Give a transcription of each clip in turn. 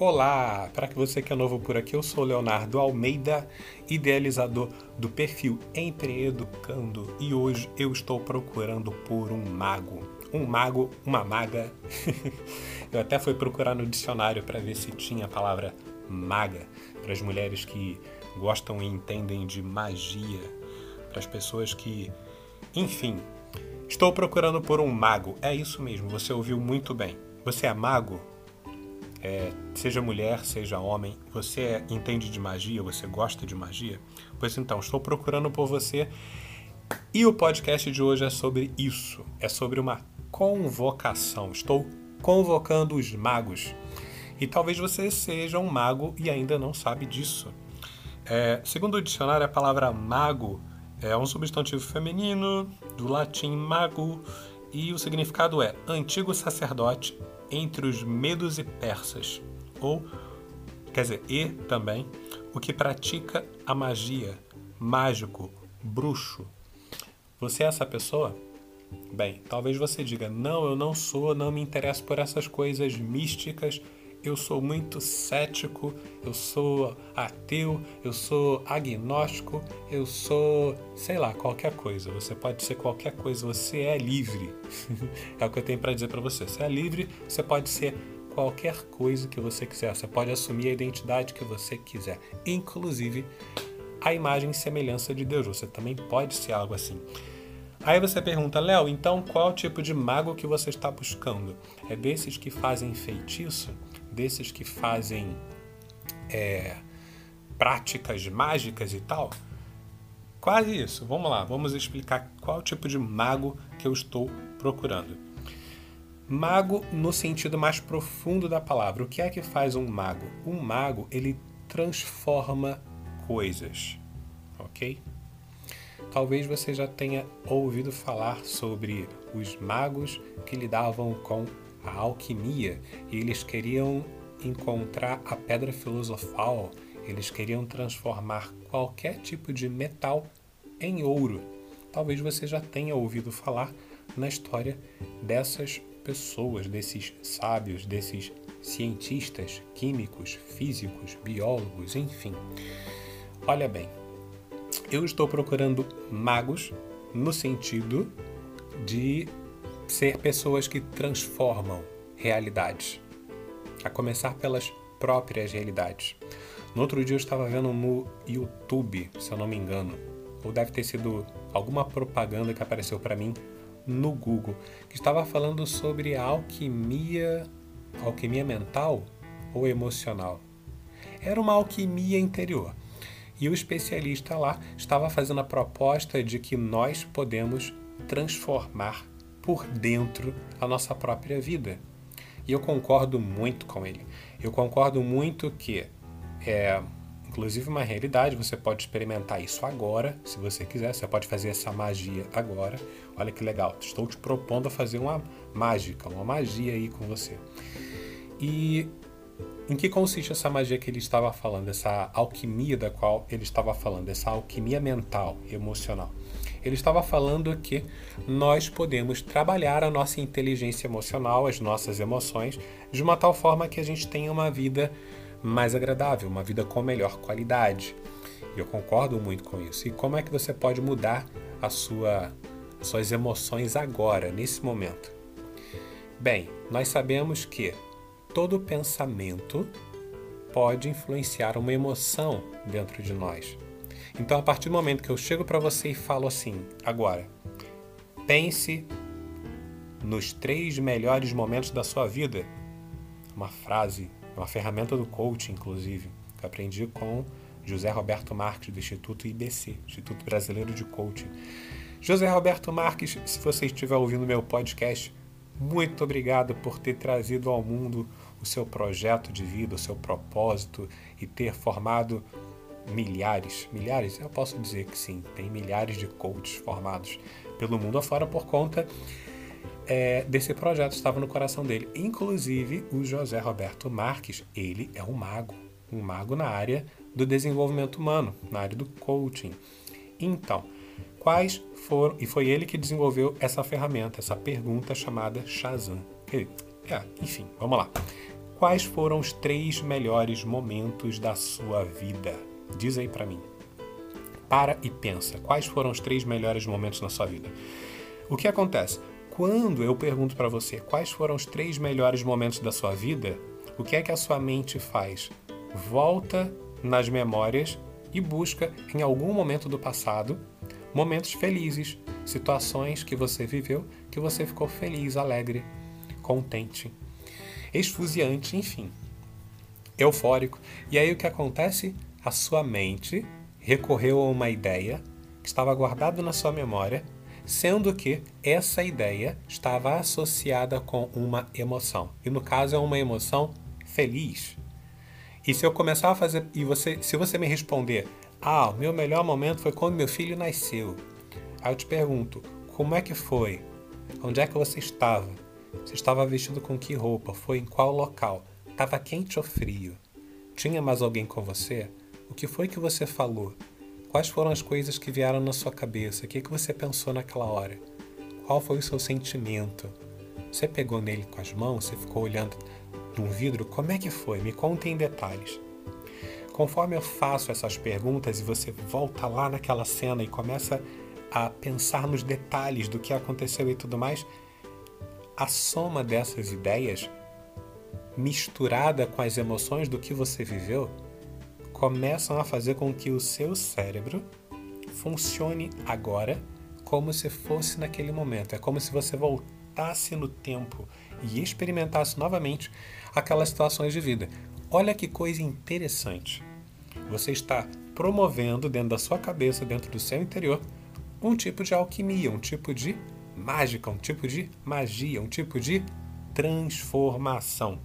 Olá! Para que você que é novo por aqui, eu sou Leonardo Almeida, idealizador do perfil Empreeducando e hoje eu estou procurando por um mago. Um mago, uma maga. eu até fui procurar no dicionário para ver se tinha a palavra maga para as mulheres que gostam e entendem de magia, para as pessoas que, enfim, estou procurando por um mago. É isso mesmo, você ouviu muito bem. Você é mago? É, seja mulher, seja homem, você entende de magia, você gosta de magia? Pois então, estou procurando por você e o podcast de hoje é sobre isso. É sobre uma convocação. Estou convocando os magos. E talvez você seja um mago e ainda não sabe disso. É, segundo o dicionário, a palavra mago é um substantivo feminino do latim mago e o significado é antigo sacerdote entre os medos e persas, ou, quer dizer, e também, o que pratica a magia, mágico, bruxo. Você é essa pessoa? Bem, talvez você diga: não, eu não sou, não me interesso por essas coisas místicas eu sou muito cético, eu sou ateu, eu sou agnóstico, eu sou, sei lá, qualquer coisa. Você pode ser qualquer coisa, você é livre. é o que eu tenho para dizer para você. Você é livre, você pode ser qualquer coisa que você quiser. Você pode assumir a identidade que você quiser, inclusive a imagem e semelhança de Deus. Você também pode ser algo assim. Aí você pergunta, Léo, então qual tipo de mago que você está buscando? É desses que fazem feitiço? Desses que fazem é, práticas mágicas e tal? Quase isso. Vamos lá, vamos explicar qual tipo de mago que eu estou procurando. Mago no sentido mais profundo da palavra. O que é que faz um mago? Um mago, ele transforma coisas, ok? Talvez você já tenha ouvido falar sobre os magos que lidavam com a alquimia e eles queriam encontrar a pedra filosofal, eles queriam transformar qualquer tipo de metal em ouro. Talvez você já tenha ouvido falar na história dessas pessoas, desses sábios, desses cientistas, químicos, físicos, biólogos, enfim. Olha bem, eu estou procurando magos no sentido de ser pessoas que transformam realidades, a começar pelas próprias realidades. No outro dia eu estava vendo no YouTube, se eu não me engano, ou deve ter sido alguma propaganda que apareceu para mim no Google, que estava falando sobre alquimia, alquimia mental ou emocional. Era uma alquimia interior. E o especialista lá estava fazendo a proposta de que nós podemos transformar por dentro a nossa própria vida. E eu concordo muito com ele. Eu concordo muito que é, inclusive, uma realidade. Você pode experimentar isso agora, se você quiser. Você pode fazer essa magia agora. Olha que legal. Estou te propondo a fazer uma mágica, uma magia aí com você. E em que consiste essa magia que ele estava falando, essa alquimia da qual ele estava falando, essa alquimia mental, emocional? Ele estava falando que nós podemos trabalhar a nossa inteligência emocional, as nossas emoções, de uma tal forma que a gente tenha uma vida mais agradável, uma vida com melhor qualidade. Eu concordo muito com isso. E como é que você pode mudar a sua, suas emoções agora, nesse momento? Bem, nós sabemos que todo pensamento pode influenciar uma emoção dentro de nós. Então, a partir do momento que eu chego para você e falo assim, agora, pense nos três melhores momentos da sua vida. Uma frase, uma ferramenta do coaching, inclusive, que aprendi com José Roberto Marques, do Instituto IBC, Instituto Brasileiro de Coaching. José Roberto Marques, se você estiver ouvindo meu podcast, muito obrigado por ter trazido ao mundo o seu projeto de vida, o seu propósito e ter formado milhares, milhares, eu posso dizer que sim, tem milhares de coaches formados pelo mundo afora por conta é, desse projeto, estava no coração dele. Inclusive, o José Roberto Marques, ele é um mago, um mago na área do desenvolvimento humano, na área do coaching. Então, quais foram, e foi ele que desenvolveu essa ferramenta, essa pergunta chamada Shazam. É, enfim, vamos lá. Quais foram os três melhores momentos da sua vida? Diz aí para mim. Para e pensa. Quais foram os três melhores momentos na sua vida? O que acontece? Quando eu pergunto para você quais foram os três melhores momentos da sua vida, o que é que a sua mente faz? Volta nas memórias e busca em algum momento do passado momentos felizes, situações que você viveu que você ficou feliz, alegre, contente, esfuziante, enfim, eufórico. E aí o que acontece? A sua mente recorreu a uma ideia que estava guardada na sua memória, sendo que essa ideia estava associada com uma emoção. E no caso é uma emoção feliz. E se eu começar a fazer e você, se você me responder, ah, o meu melhor momento foi quando meu filho nasceu. Aí eu te pergunto, como é que foi? Onde é que você estava? Você estava vestido com que roupa? Foi em qual local? Estava quente ou frio? Tinha mais alguém com você? O que foi que você falou? Quais foram as coisas que vieram na sua cabeça? O que, que você pensou naquela hora? Qual foi o seu sentimento? Você pegou nele com as mãos? Você ficou olhando num vidro? Como é que foi? Me conta em detalhes. Conforme eu faço essas perguntas e você volta lá naquela cena e começa a pensar nos detalhes do que aconteceu e tudo mais, a soma dessas ideias, misturada com as emoções do que você viveu, começam a fazer com que o seu cérebro funcione agora como se fosse naquele momento. É como se você voltasse no tempo e experimentasse novamente aquelas situações de vida. Olha que coisa interessante. Você está promovendo dentro da sua cabeça, dentro do seu interior, um tipo de alquimia, um tipo de mágica, um tipo de magia, um tipo de transformação.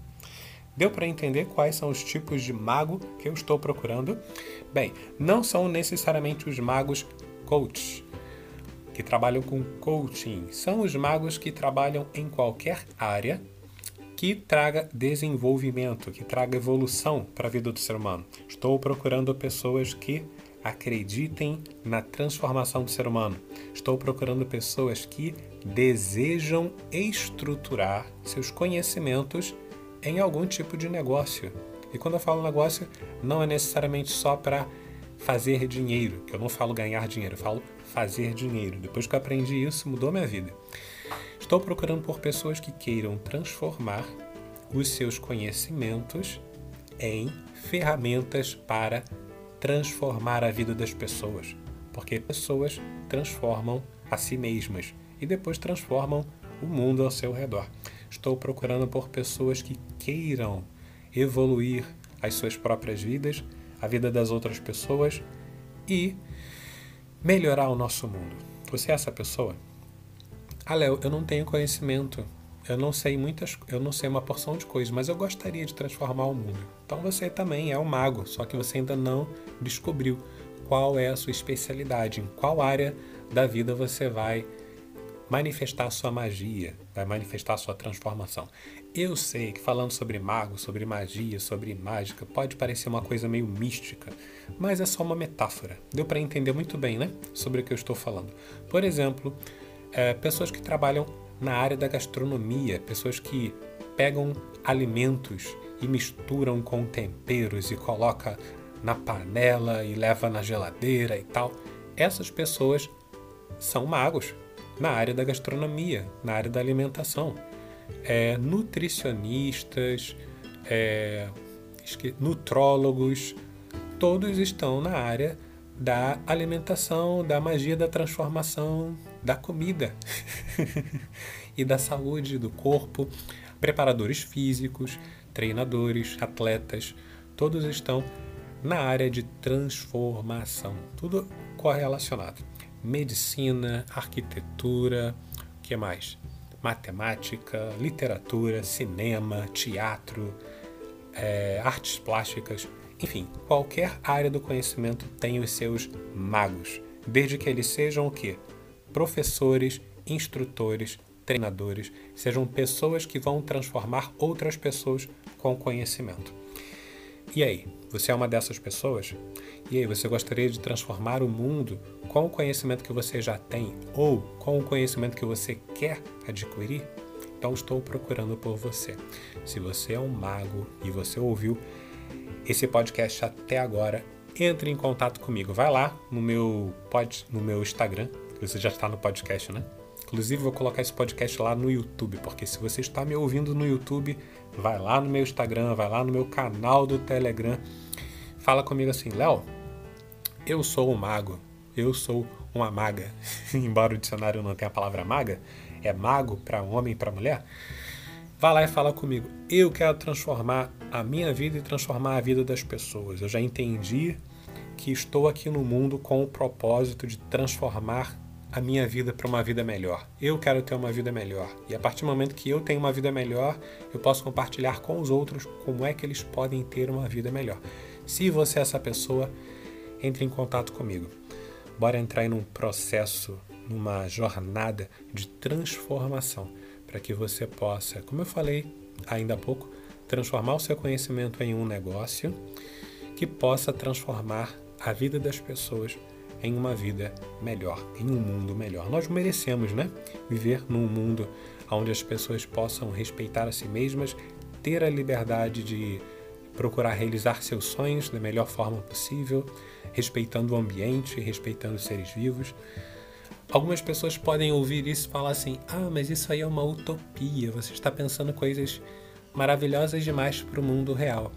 Deu para entender quais são os tipos de mago que eu estou procurando? Bem, não são necessariamente os magos coach, que trabalham com coaching. São os magos que trabalham em qualquer área que traga desenvolvimento, que traga evolução para a vida do ser humano. Estou procurando pessoas que acreditem na transformação do ser humano. Estou procurando pessoas que desejam estruturar seus conhecimentos em algum tipo de negócio. E quando eu falo negócio, não é necessariamente só para fazer dinheiro, que eu não falo ganhar dinheiro, eu falo fazer dinheiro. Depois que eu aprendi isso, mudou minha vida. Estou procurando por pessoas que queiram transformar os seus conhecimentos em ferramentas para transformar a vida das pessoas, porque pessoas transformam a si mesmas e depois transformam o mundo ao seu redor. Estou procurando por pessoas que queiram evoluir as suas próprias vidas, a vida das outras pessoas e melhorar o nosso mundo. Você é essa pessoa? Ah, Léo, eu não tenho conhecimento eu não sei muitas, eu não sei uma porção de coisas, mas eu gostaria de transformar o mundo. Então você também é um mago, só que você ainda não descobriu qual é a sua especialidade, em qual área da vida você vai manifestar sua magia, vai manifestar sua transformação. Eu sei que falando sobre mago, sobre magia, sobre mágica, pode parecer uma coisa meio mística, mas é só uma metáfora. Deu para entender muito bem, né? Sobre o que eu estou falando. Por exemplo, é, pessoas que trabalham na área da gastronomia, pessoas que pegam alimentos e misturam com temperos e coloca na panela e leva na geladeira e tal. Essas pessoas são magos na área da gastronomia, na área da alimentação. É, nutricionistas, é, nutrólogos, todos estão na área da alimentação, da magia da transformação da comida e da saúde do corpo. Preparadores físicos, treinadores, atletas, todos estão na área de transformação, tudo correlacionado. Medicina, arquitetura, o que mais? Matemática, literatura, cinema, teatro, é, artes plásticas, enfim, qualquer área do conhecimento tem os seus magos, desde que eles sejam o quê? Professores, instrutores, treinadores, sejam pessoas que vão transformar outras pessoas com conhecimento. E aí, você é uma dessas pessoas? E aí, você gostaria de transformar o mundo com o conhecimento que você já tem ou com o conhecimento que você quer adquirir? Então estou procurando por você. Se você é um mago e você ouviu esse podcast até agora, entre em contato comigo. Vai lá no meu pod, no meu Instagram, você já está no podcast, né? Inclusive, vou colocar esse podcast lá no YouTube, porque se você está me ouvindo no YouTube, vai lá no meu Instagram, vai lá no meu canal do Telegram, fala comigo assim, Léo, eu sou um mago, eu sou uma maga. Embora o dicionário não tenha a palavra maga, é mago para homem e para mulher. Vá lá e fala comigo. Eu quero transformar a minha vida e transformar a vida das pessoas. Eu já entendi que estou aqui no mundo com o propósito de transformar a minha vida para uma vida melhor. Eu quero ter uma vida melhor. E a partir do momento que eu tenho uma vida melhor, eu posso compartilhar com os outros como é que eles podem ter uma vida melhor. Se você é essa pessoa, entre em contato comigo. Bora entrar em um processo, numa jornada de transformação, para que você possa, como eu falei ainda há pouco, transformar o seu conhecimento em um negócio que possa transformar a vida das pessoas em uma vida melhor, em um mundo melhor. Nós merecemos, né? Viver num mundo onde as pessoas possam respeitar a si mesmas, ter a liberdade de procurar realizar seus sonhos da melhor forma possível, respeitando o ambiente, respeitando os seres vivos. Algumas pessoas podem ouvir isso e falar assim: ah, mas isso aí é uma utopia, você está pensando coisas maravilhosas demais para o mundo real.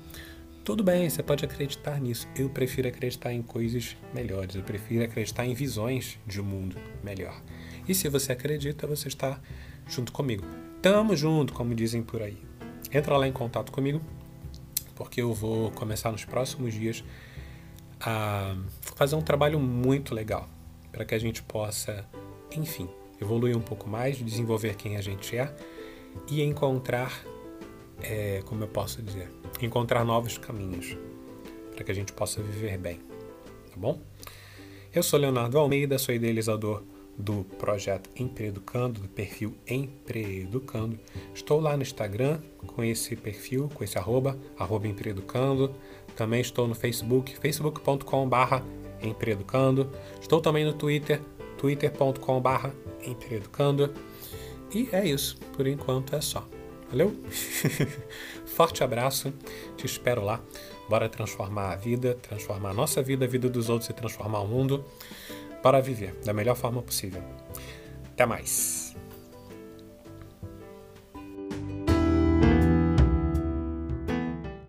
Tudo bem, você pode acreditar nisso. Eu prefiro acreditar em coisas melhores. Eu prefiro acreditar em visões de um mundo melhor. E se você acredita, você está junto comigo. Tamo junto, como dizem por aí. Entra lá em contato comigo, porque eu vou começar nos próximos dias a fazer um trabalho muito legal para que a gente possa, enfim, evoluir um pouco mais, desenvolver quem a gente é e encontrar, é, como eu posso dizer, encontrar novos caminhos para que a gente possa viver bem, tá bom? Eu sou Leonardo Almeida, sou idealizador do projeto Empreeducando, do perfil Empreeducando. Estou lá no Instagram com esse perfil, com esse arroba, arroba Empreeducando. Também estou no Facebook, facebook.com.br Empreeducando. Estou também no Twitter, twitter.com.br Empreeducando. E é isso, por enquanto é só. Valeu? Forte abraço, te espero lá. Bora transformar a vida, transformar a nossa vida, a vida dos outros e transformar o mundo para viver da melhor forma possível. Até mais!